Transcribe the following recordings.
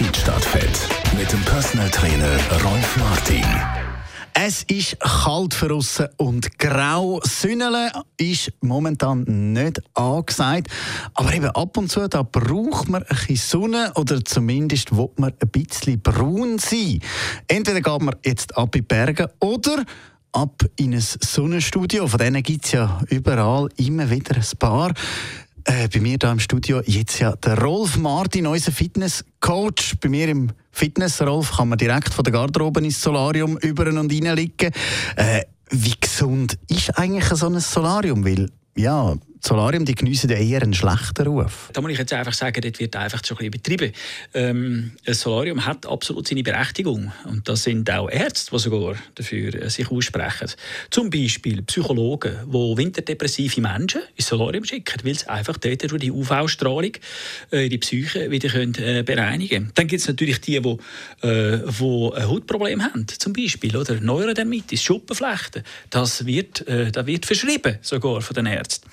Feedstadt Fett mit dem Personal Trainer Rolf Martin. Es ist kalt draussen und grau. Sünnele ist momentan nicht angesagt. Aber eben ab und zu da braucht man ein bisschen Sonne oder zumindest will man ein bisschen braun sein. Entweder geht man jetzt ab in die Berge oder ab in ein Sonnenstudio. Von denen gibt es ja überall immer wieder ein paar. Äh, bei mir hier im Studio jetzt ja der Rolf Martin, unser Fitnesscoach. Bei mir im Fitness, Rolf, kann man direkt von der Garderobe ins Solarium über und rein liegen. Äh, wie gesund ist eigentlich so ein Solarium? Weil, ja, Solarium, die geniessen eher einen schlechten Ruf. Da muss ich jetzt einfach sagen, das wird einfach schon ein bisschen übertrieben. Ähm, ein Solarium hat absolut seine Berechtigung. Und das sind auch Ärzte, die sogar dafür äh, sich aussprechen. Zum Beispiel Psychologen, die winterdepressive Menschen ins Solarium schicken, weil sie einfach dort durch die UV-Strahlung äh, die Psyche wieder äh, bereinigen können. Dann gibt es natürlich die, die, äh, die ein Hautproblem haben, zum Beispiel, oder Neurodermitis, Schuppenflechten. Das wird, äh, das wird verschrieben, sogar von den Ärzten.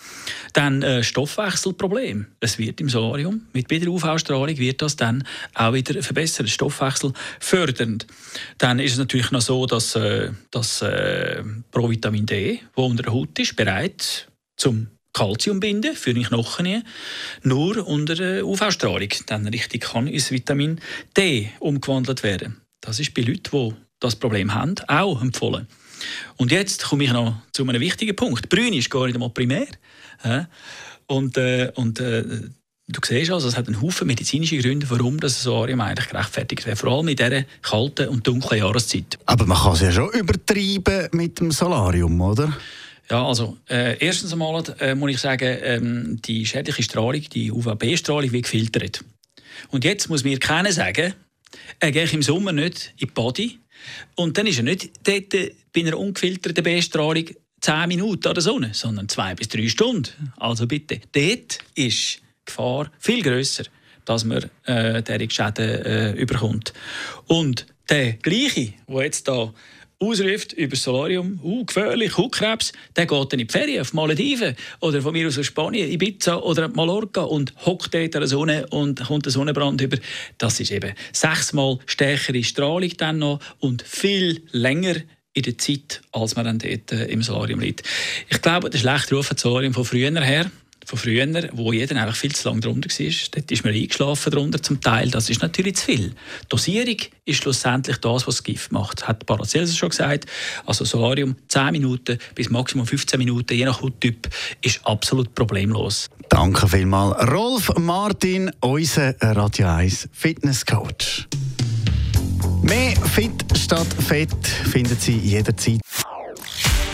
Dann äh, Stoffwechselproblem. Es wird im Solarium mit der UV-Strahlung wird das dann auch wieder verbessert, Stoffwechsel fördernd. Dann ist es natürlich noch so, dass äh, das äh, Provitamin D, wo unter der Haut ist, bereit zum Kalzium binden für die Knochen, nur unter der UV-Strahlung. Dann richtig kann ins Vitamin D umgewandelt werden. Das ist bei Leuten, die das Problem haben, auch empfohlen. Und jetzt komme ich noch zu einem wichtigen Punkt. Brün ist gar nicht einmal primär. Und, äh, und äh, du siehst also, es hat einen Haufen medizinische Gründe, warum das Solarium eigentlich gerechtfertigt wäre. Vor allem in dieser kalten und dunklen Jahreszeit. Aber man kann es ja schon übertreiben mit dem Solarium, oder? Ja, also äh, erstens einmal äh, muss ich sagen, ähm, die schädliche Strahlung, die UVB-Strahlung, wird gefiltert. Und jetzt muss mir keiner sagen, er gehe im Sommer nicht in die Body und dann ist er nicht dort bei einer ungefilterten B-Strahlung 10 Minuten an der Sonne, sondern 2 bis 3 Stunden. Also bitte, dort ist die Gefahr viel grösser, dass man äh, diese Schäden äh, überkommt. Und der gleiche, der jetzt da ausruft über das Solarium, uh, gefährlich, Hautkrebs, der geht dann in die Ferien auf Malediven. Oder von mir aus aus Spanien, Ibiza oder Mallorca und hockt dort an der Sonne und kommt der Sonnenbrand über. Das ist eben sechsmal stärkere Strahlung dann noch und viel länger in der Zeit, als man dann dort äh, im Solarium liegt. Ich glaube, der schlechte Ruf hat Solarium von früher her von früher, wo jeder einfach viel zu lange drunter war. Dort ist man eingeschlafen drunter zum Teil. Das ist natürlich zu viel. Dosierung ist schlussendlich das, was das Gift macht. Hat Paracelsus schon gesagt. Also Solarium 10 Minuten bis maximal 15 Minuten, je nach Hauttyp, ist absolut problemlos. Danke vielmals. Rolf Martin, unser Radio 1 Fitnesscoach. Mehr Fit statt Fett finden Sie jederzeit.